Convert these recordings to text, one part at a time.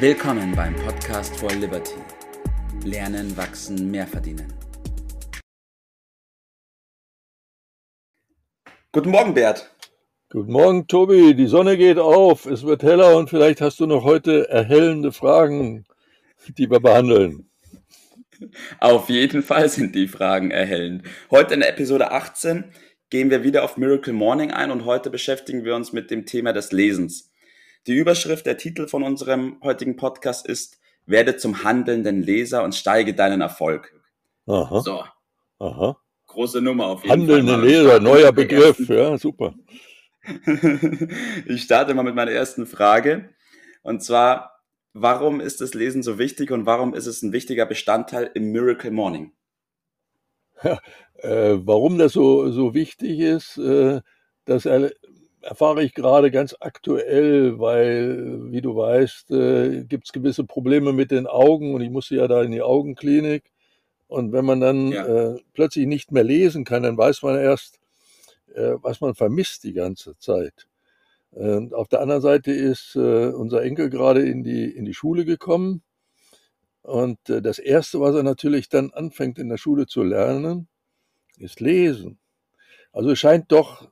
Willkommen beim Podcast for Liberty. Lernen, wachsen, mehr verdienen. Guten Morgen, Bert. Guten Morgen, Tobi. Die Sonne geht auf, es wird heller und vielleicht hast du noch heute erhellende Fragen, die wir behandeln. Auf jeden Fall sind die Fragen erhellend. Heute in Episode 18 gehen wir wieder auf Miracle Morning ein und heute beschäftigen wir uns mit dem Thema des Lesens. Die Überschrift, der Titel von unserem heutigen Podcast ist Werde zum handelnden Leser und steige deinen Erfolg. Aha. So, Aha. große Nummer auf jeden Handelnde Fall. Leser, neuer Begriff. Ja, super. Ich starte mal mit meiner ersten Frage. Und zwar, warum ist das Lesen so wichtig und warum ist es ein wichtiger Bestandteil im Miracle Morning? Äh, warum das so, so wichtig ist, äh, das erfahre ich gerade ganz aktuell, weil, wie du weißt, äh, gibt es gewisse Probleme mit den Augen und ich musste ja da in die Augenklinik. Und wenn man dann Ja. äh, plötzlich nicht mehr lesen kann, dann weiß man erst, äh, was man vermisst die ganze Zeit. Und auf der anderen Seite ist äh, unser Enkel gerade in die, in die Schule gekommen. Und äh, das Erste, was er natürlich dann anfängt in der Schule zu lernen, ist Lesen. Also es scheint doch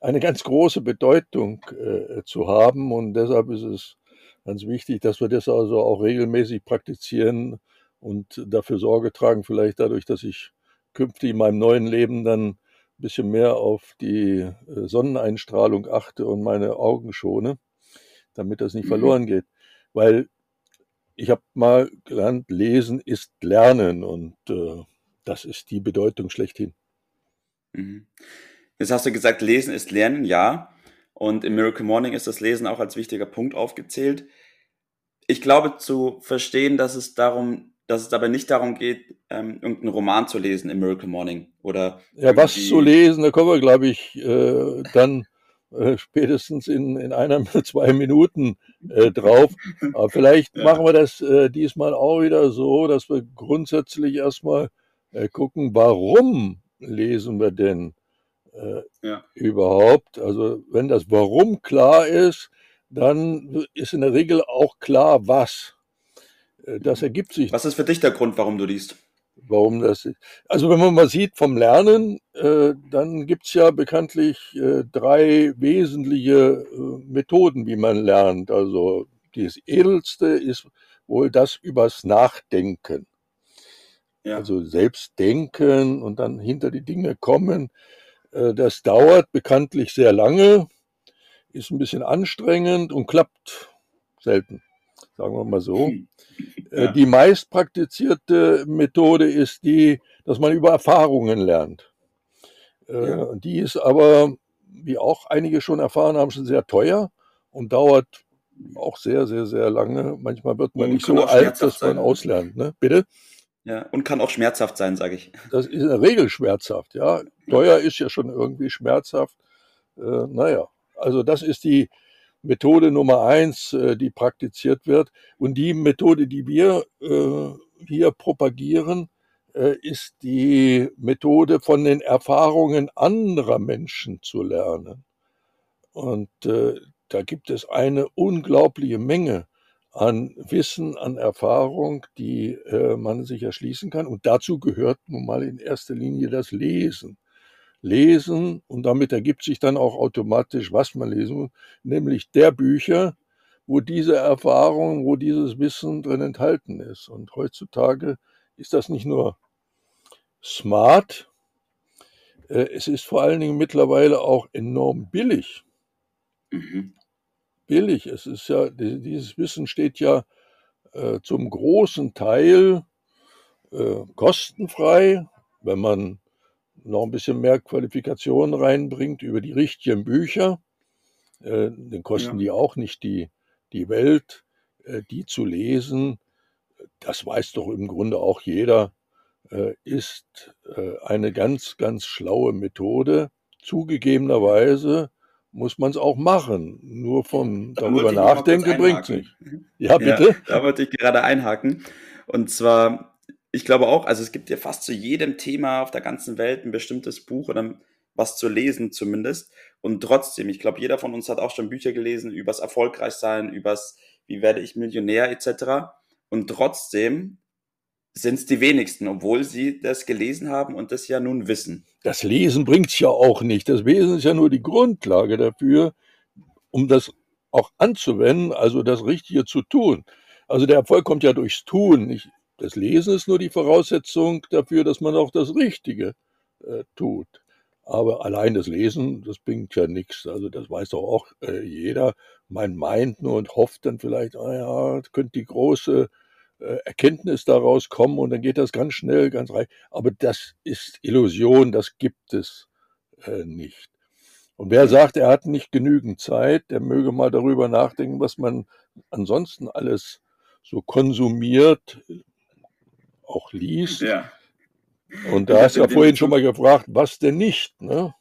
eine ganz große Bedeutung äh, zu haben und deshalb ist es ganz wichtig, dass wir das also auch regelmäßig praktizieren und dafür Sorge tragen, vielleicht dadurch, dass ich künftig in meinem neuen Leben dann ein bisschen mehr auf die äh, Sonneneinstrahlung achte und meine Augen schone, damit das nicht Mhm. verloren geht. Weil ich habe mal gelernt, Lesen ist Lernen und äh, das ist die Bedeutung schlechthin. Mhm. Jetzt hast du gesagt, Lesen ist Lernen, ja. Und im Miracle Morning ist das Lesen auch als wichtiger Punkt aufgezählt. Ich glaube zu verstehen, dass es darum, dass es dabei nicht darum geht, ähm, irgendeinen Roman zu lesen im Miracle Morning oder Ja, was zu lesen, da kommen wir, glaube ich, äh, dann äh, spätestens in, in einer, zwei Minuten äh, drauf. Aber vielleicht Ja. machen wir das äh, diesmal auch wieder so, dass wir grundsätzlich erstmal äh, gucken, warum lesen wir denn äh, Ja. überhaupt? Also wenn das Warum klar ist, dann ist in der Regel auch klar, was. Äh, Das ergibt sich Was ist für dich der Grund, warum du liest? warum das ist. Also wenn man mal sieht vom Lernen, äh, dann gibt's ja bekanntlich äh, drei wesentliche äh, Methoden, wie man lernt. Also das edelste ist wohl das übers Nachdenken. Ja. Also selbst denken und dann hinter die Dinge kommen. Äh, das dauert bekanntlich sehr lange, ist ein bisschen anstrengend und klappt selten, sagen wir mal so. Hm. Äh, Ja. Die meist praktizierte Methode ist die, dass man über Erfahrungen lernt. Äh, Ja. Die ist aber, wie auch einige schon erfahren haben, schon sehr teuer und dauert auch sehr, sehr, sehr lange. Manchmal wird man Und nicht so alt, dass man sein, ne? auslernt. Ne? Bitte? Ja, und kann auch schmerzhaft sein, sage ich. Das ist in der Regel schmerzhaft. Ja, teuer ist ja schon irgendwie schmerzhaft. Äh, naja, also das ist die Methode Nummer eins, äh, die praktiziert wird. Und die Methode, die wir äh, hier propagieren, äh, ist die Methode von den Erfahrungen anderer Menschen zu lernen. Und äh, da gibt es eine unglaubliche Menge an Wissen, an Erfahrung, die äh, man sich erschließen kann. Und dazu gehört nun mal in erster Linie das Lesen. Lesen und damit ergibt sich dann auch automatisch, was man lesen muss, nämlich der Bücher, wo diese Erfahrung, wo dieses Wissen drin enthalten ist. Und heutzutage ist das nicht nur smart, äh, es ist vor allen Dingen mittlerweile auch enorm billig Mhm. Billig. Es ist ja, die- dieses Wissen steht ja äh, zum großen Teil äh, kostenfrei, wenn man noch ein bisschen mehr Qualifikation reinbringt über die richtigen Bücher. Äh, dann kosten Ja. die auch nicht die, die Welt, äh, die zu lesen. Das weiß doch im Grunde auch jeder, äh, ist äh, eine ganz, ganz schlaue Methode. Zugegebenerweise muss man es auch machen. Nur vom Da darüber nachdenken bringt's einhaken. nicht. Ja, bitte? Ja, da wollte ich gerade einhaken. Und zwar, ich glaube auch, also es gibt ja fast zu jedem Thema auf der ganzen Welt ein bestimmtes Buch oder was zu lesen zumindest. Und trotzdem, ich glaube, jeder von uns hat auch schon Bücher gelesen übers Erfolgreichsein, übers wie werde ich Millionär etc. Und trotzdem sind es die wenigsten, obwohl sie das gelesen haben und das ja nun wissen. Das Lesen bringt's ja auch nicht. Das Lesen ist ja nur die Grundlage dafür, um das auch anzuwenden, also das Richtige zu tun. Also der Erfolg kommt ja durchs Tun. Nicht, das Lesen ist nur die Voraussetzung dafür, dass man auch das Richtige äh, tut. Aber allein das Lesen, das bringt ja nichts. Also das weiß doch auch äh, jeder. Man meint nur und hofft dann vielleicht, ah ja, könnte die große Erkenntnis daraus kommen und dann geht das ganz schnell, ganz reich. Aber das ist Illusion, das gibt es äh, nicht. Und wer sagt, er hat nicht genügend Zeit, der möge mal darüber nachdenken, was man ansonsten alles so konsumiert, auch liest. Ja. Und da hast du ja vorhin schon mal gefragt, was denn nicht, ne?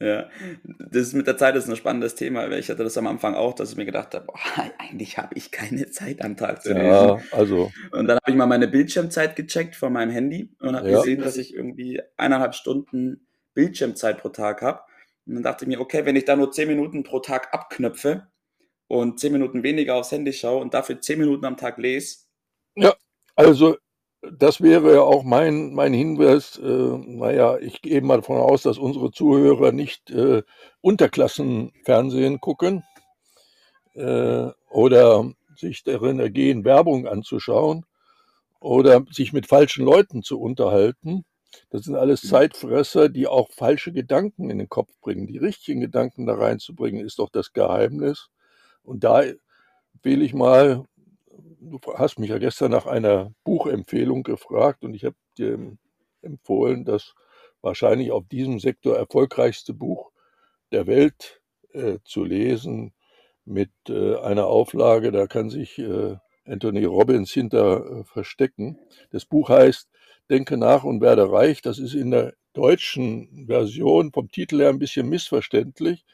Ja, das ist mit der Zeit ist ein spannendes Thema, weil ich hatte das am Anfang auch, dass ich mir gedacht habe, boah, eigentlich habe ich keine Zeit am Tag zu lesen. Ja, also. Und dann habe ich mal meine Bildschirmzeit gecheckt von meinem Handy und habe ja. gesehen, dass ich irgendwie eineinhalb Stunden Bildschirmzeit pro Tag habe. Und dann dachte ich mir, okay, wenn ich da nur zehn Minuten pro Tag abknöpfe und zehn Minuten weniger aufs Handy schaue und dafür zehn Minuten am Tag lese. Ja, also das wäre ja auch mein, mein Hinweis. Äh, naja, ich gehe mal davon aus, dass unsere Zuhörer nicht äh, Unterklassenfernsehen gucken äh, oder sich darin ergehen, Werbung anzuschauen oder sich mit falschen Leuten zu unterhalten. Das sind alles mhm. Zeitfresser, die auch falsche Gedanken in den Kopf bringen. Die richtigen Gedanken da reinzubringen, ist doch das Geheimnis. Und da will ich mal du hast mich ja gestern nach einer Buchempfehlung gefragt und ich habe dir empfohlen, das wahrscheinlich auf diesem Sektor erfolgreichste Buch der Welt äh, zu lesen mit äh, einer Auflage, da kann sich äh, Anthony Robbins hinter äh, verstecken. Das Buch heißt Denke nach und werde reich. Das ist in der deutschen Version vom Titel her ein bisschen missverständlich.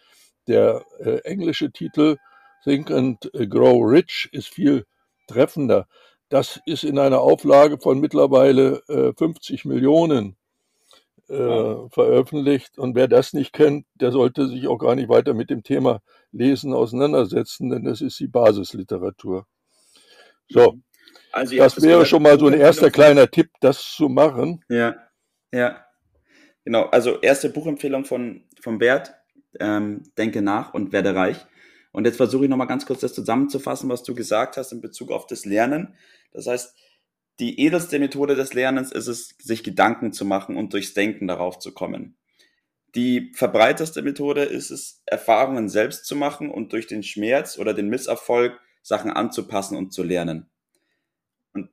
Der äh, englische Titel Think and Grow Rich ist viel treffender. Das ist in einer Auflage von mittlerweile äh, 50 Millionen äh, veröffentlicht. Und wer das nicht kennt, der sollte sich auch gar nicht weiter mit dem Thema Lesen auseinandersetzen, denn das ist die Basisliteratur. So, also das wäre schon mal so ein erster kleiner Tipp, das zu machen. Ja, ja, genau. Also erste Buchempfehlung von, von Bert, ähm, Denke nach und werde reich. Und jetzt versuche ich nochmal ganz kurz das zusammenzufassen, was du gesagt hast in Bezug auf das Lernen. Das heißt, die edelste Methode des Lernens ist es, sich Gedanken zu machen und durchs Denken darauf zu kommen. Die verbreiteste Methode ist es, Erfahrungen selbst zu machen und durch den Schmerz oder den Misserfolg Sachen anzupassen und zu lernen. Und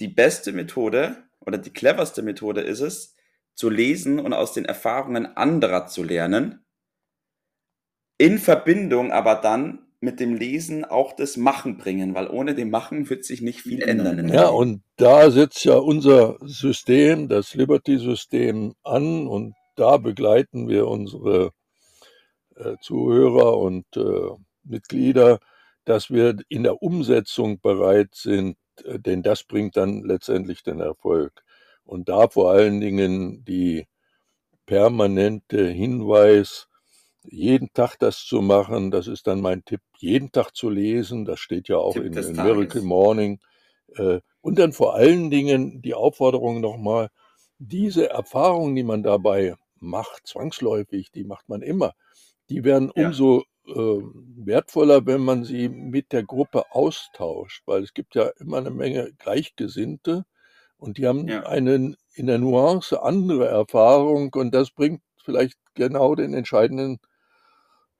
die beste Methode oder die cleverste Methode ist es, zu lesen und aus den Erfahrungen anderer zu lernen in Verbindung aber dann mit dem Lesen auch das Machen bringen, weil ohne dem Machen wird sich nicht viel ändern. ja, und da setzt ja unser System, das Liberty-System an und da begleiten wir unsere äh, Zuhörer und äh, Mitglieder, dass wir in der Umsetzung bereit sind, äh, denn das bringt dann letztendlich den Erfolg. Und da vor allen Dingen die permanente Hinweis, jeden Tag das zu machen, das ist dann mein Tipp, jeden Tag zu lesen, das steht ja auch in, in Miracle Morning. Äh, und dann vor allen Dingen die Aufforderung nochmal, diese Erfahrungen, die man dabei macht, zwangsläufig, die macht man immer, die werden ja. umso äh, wertvoller, wenn man sie mit der Gruppe austauscht, weil es gibt ja immer eine Menge Gleichgesinnte und die haben ja. eine in der Nuance andere Erfahrung und das bringt vielleicht genau den entscheidenden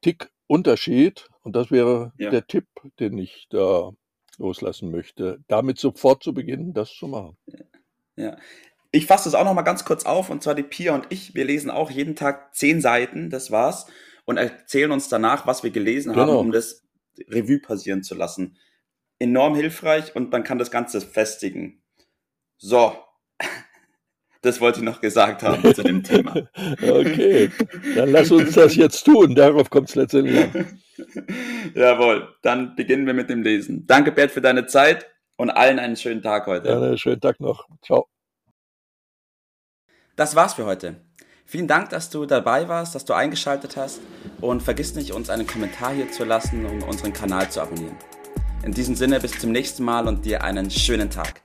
Tick Unterschied. Und das wäre ja. der Tipp, den ich da loslassen möchte, damit sofort zu beginnen, das zu machen. Ja. Ich fasse das auch noch mal ganz kurz auf. Und zwar die Pia und ich, wir lesen auch jeden Tag zehn Seiten, das war's, und erzählen uns danach, was wir gelesen genau. haben, um das Revue passieren zu lassen. Enorm hilfreich und man kann das Ganze festigen. So, das wollte ich noch gesagt haben zu dem Thema. Okay, dann lass uns das jetzt tun. Darauf kommt es letztendlich an. Jawohl, dann beginnen wir mit dem Lesen. Danke, Bert, für deine Zeit und allen einen schönen Tag heute. Ja, einen schönen Tag noch. Ciao. Das war's für heute. Vielen Dank, dass du dabei warst, dass du eingeschaltet hast und vergiss nicht, uns einen Kommentar hier zu lassen und unseren Kanal zu abonnieren. In diesem Sinne bis zum nächsten Mal und dir einen schönen Tag.